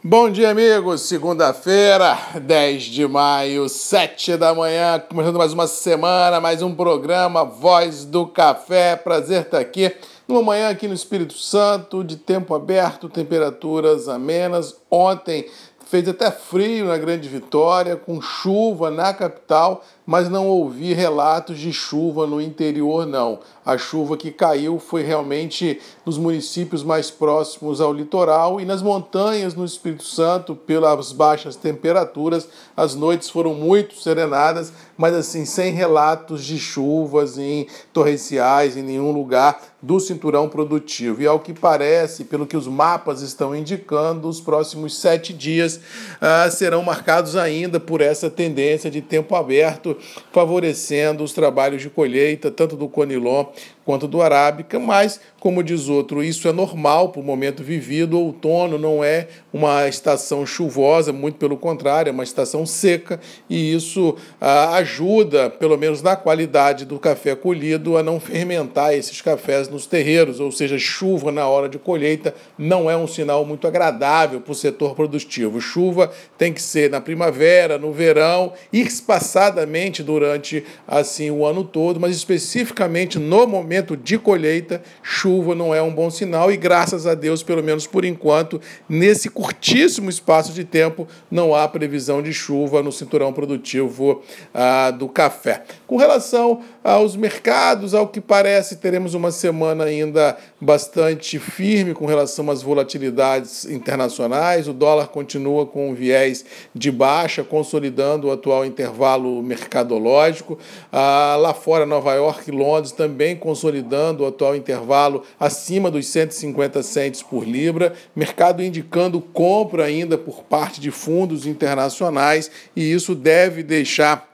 Bom dia, amigos. Segunda-feira, 10 de maio, 7 da manhã, começando mais uma semana, mais um programa Voz do Café. Prazer estar aqui numa manhã aqui no Espírito Santo, de tempo aberto, temperaturas amenas. Ontem fez até frio na Grande Vitória, com chuva na capital, mas não ouvi relatos de chuva no interior, não. A chuva que caiu foi realmente nos municípios mais próximos ao litoral e nas montanhas no Espírito Santo, pelas baixas temperaturas. As noites foram muito serenadas, mas assim, sem relatos de chuvas em torrenciais, em nenhum lugar do cinturão produtivo. E ao que parece, pelo que os mapas estão indicando, os próximos sete dias ah, serão marcados ainda por essa tendência de tempo aberto favorecendo os trabalhos de colheita, tanto do Conilon quanto do Arábica, mas, como diz outro, isso é normal para o momento vivido. O outono não é uma estação chuvosa, muito pelo contrário, é uma estação seca, e isso ah, ajuda, pelo menos na qualidade do café colhido, a não fermentar esses cafés nos terreiros, ou seja, chuva na hora de colheita não é um sinal muito agradável para o setor produtivo. Chuva tem que ser na primavera, no verão, espaçadamente durante assim o ano todo, mas especificamente no momento momento de colheita, chuva não é um bom sinal e graças a Deus, pelo menos por enquanto, nesse curtíssimo espaço de tempo, não há previsão de chuva no cinturão produtivo ah, do café. Com relação aos mercados, ao que parece, teremos uma semana ainda bastante firme com relação às volatilidades internacionais. O dólar continua com um viés de baixa, consolidando o atual intervalo mercadológico. Ah, lá fora, Nova York e Londres também consolidando consolidando o atual intervalo acima dos 150 centes por libra, mercado indicando compra ainda por parte de fundos internacionais e isso deve deixar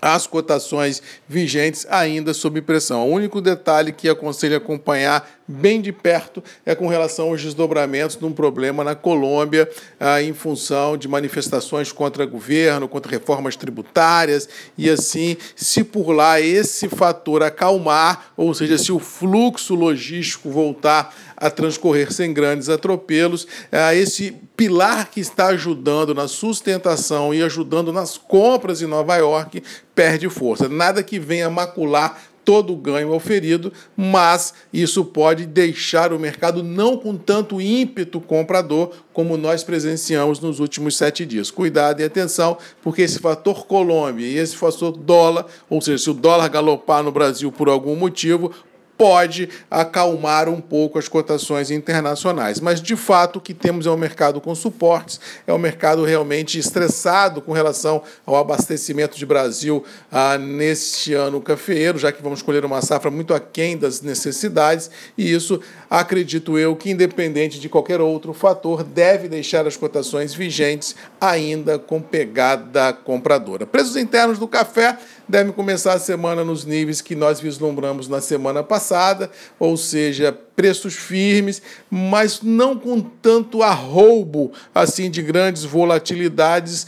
as cotações vigentes ainda sob pressão. O único detalhe que aconselho acompanhar bem de perto é com relação aos desdobramentos de um problema na Colômbia ah, em função de manifestações contra governo, contra reformas tributárias e assim, se por lá esse fator acalmar, ou seja, se o fluxo logístico voltar a transcorrer sem grandes atropelos, ah, esse pilar que está ajudando na sustentação e ajudando nas compras em Nova York perde força. Nada que venha macular todo o ganho oferido, mas isso pode deixar o mercado não com tanto ímpeto comprador como nós presenciamos nos últimos sete dias. Cuidado e atenção, porque esse fator Colômbia e esse fator dólar, ou seja, se o dólar galopar no Brasil por algum motivo, pode acalmar um pouco as cotações internacionais. Mas, de fato, o que temos é um mercado com suportes, é um mercado realmente estressado com relação ao abastecimento de Brasil ah, neste ano cafeeiro, já que vamos colher uma safra muito aquém das necessidades, e isso, acredito eu, que independente de qualquer outro fator, deve deixar as cotações vigentes ainda com pegada compradora. Preços internos do café devem começar a semana nos níveis que nós vislumbramos na semana passada, ou seja, preços firmes, mas não com tanto arroubo assim de grandes volatilidades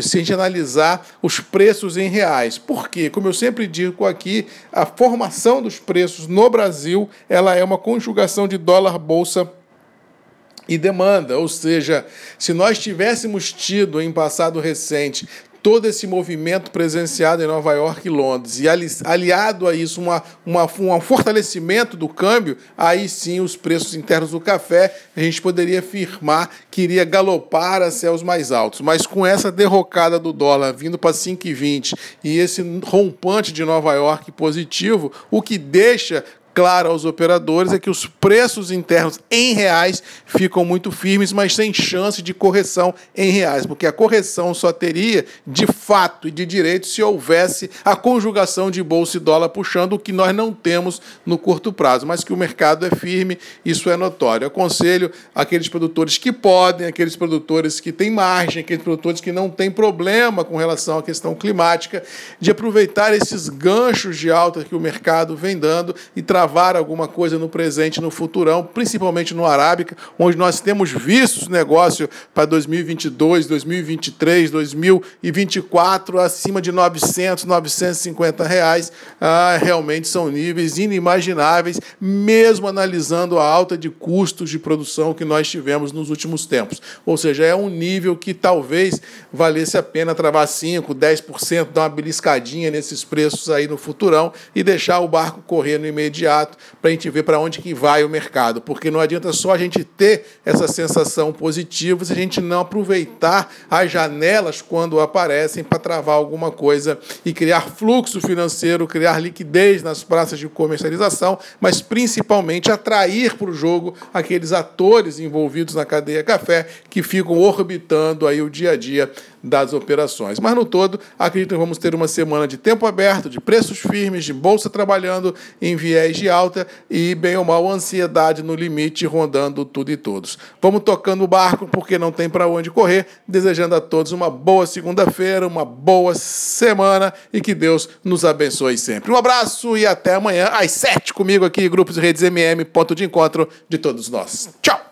se a gente analisar os preços em reais. Por quê? Como eu sempre digo aqui, a formação dos preços no Brasil, ela é uma conjugação de dólar bolsa e demanda, ou seja, se nós tivéssemos tido em passado recente todo esse movimento presenciado em Nova York e Londres e aliado a isso uma, uma, um fortalecimento do câmbio, aí sim os preços internos do café a gente poderia afirmar que iria galopar a céus mais altos. Mas com essa derrocada do dólar vindo para 5,20 e esse rompante de Nova York positivo, o que deixa claro aos operadores é que os preços internos em reais ficam muito firmes, mas sem chance de correção em reais, porque a correção só teria de fato e de direito se houvesse a conjugação de bolsa e dólar puxando, o que nós não temos no curto prazo, mas que o mercado é firme, isso é notório. Eu aconselho aqueles produtores que podem, aqueles produtores que têm margem, aqueles produtores que não têm problema com relação à questão climática, de aproveitar esses ganchos de alta que o mercado vem dando e travar travar alguma coisa no presente, no futurão, principalmente no Arábica, onde nós temos visto negócio para 2022, 2023, 2024 acima de 900, 950 reais. Ah, realmente são níveis inimagináveis, mesmo analisando a alta de custos de produção que nós tivemos nos últimos tempos. Ou seja, é um nível que talvez valesse a pena travar 5, 10%, dar uma beliscadinha nesses preços aí no futurão e deixar o barco correr no imediato para a gente ver para onde que vai o mercado, porque não adianta só a gente ter essa sensação positiva se a gente não aproveitar as janelas quando aparecem para travar alguma coisa e criar fluxo financeiro, criar liquidez nas praças de comercialização, mas principalmente atrair para o jogo aqueles atores envolvidos na cadeia café que ficam orbitando aí o dia a dia das operações. Mas no todo, acredito que vamos ter uma semana de tempo aberto, de preços firmes, de bolsa trabalhando em viés de alta e, bem ou mal, ansiedade no limite, rondando tudo e todos. Vamos tocando o barco porque não tem para onde correr, desejando a todos uma boa segunda-feira, uma boa semana e que Deus nos abençoe sempre. Um abraço e até amanhã às sete comigo aqui, Grupos e Redes MM, ponto de encontro de todos nós. Tchau!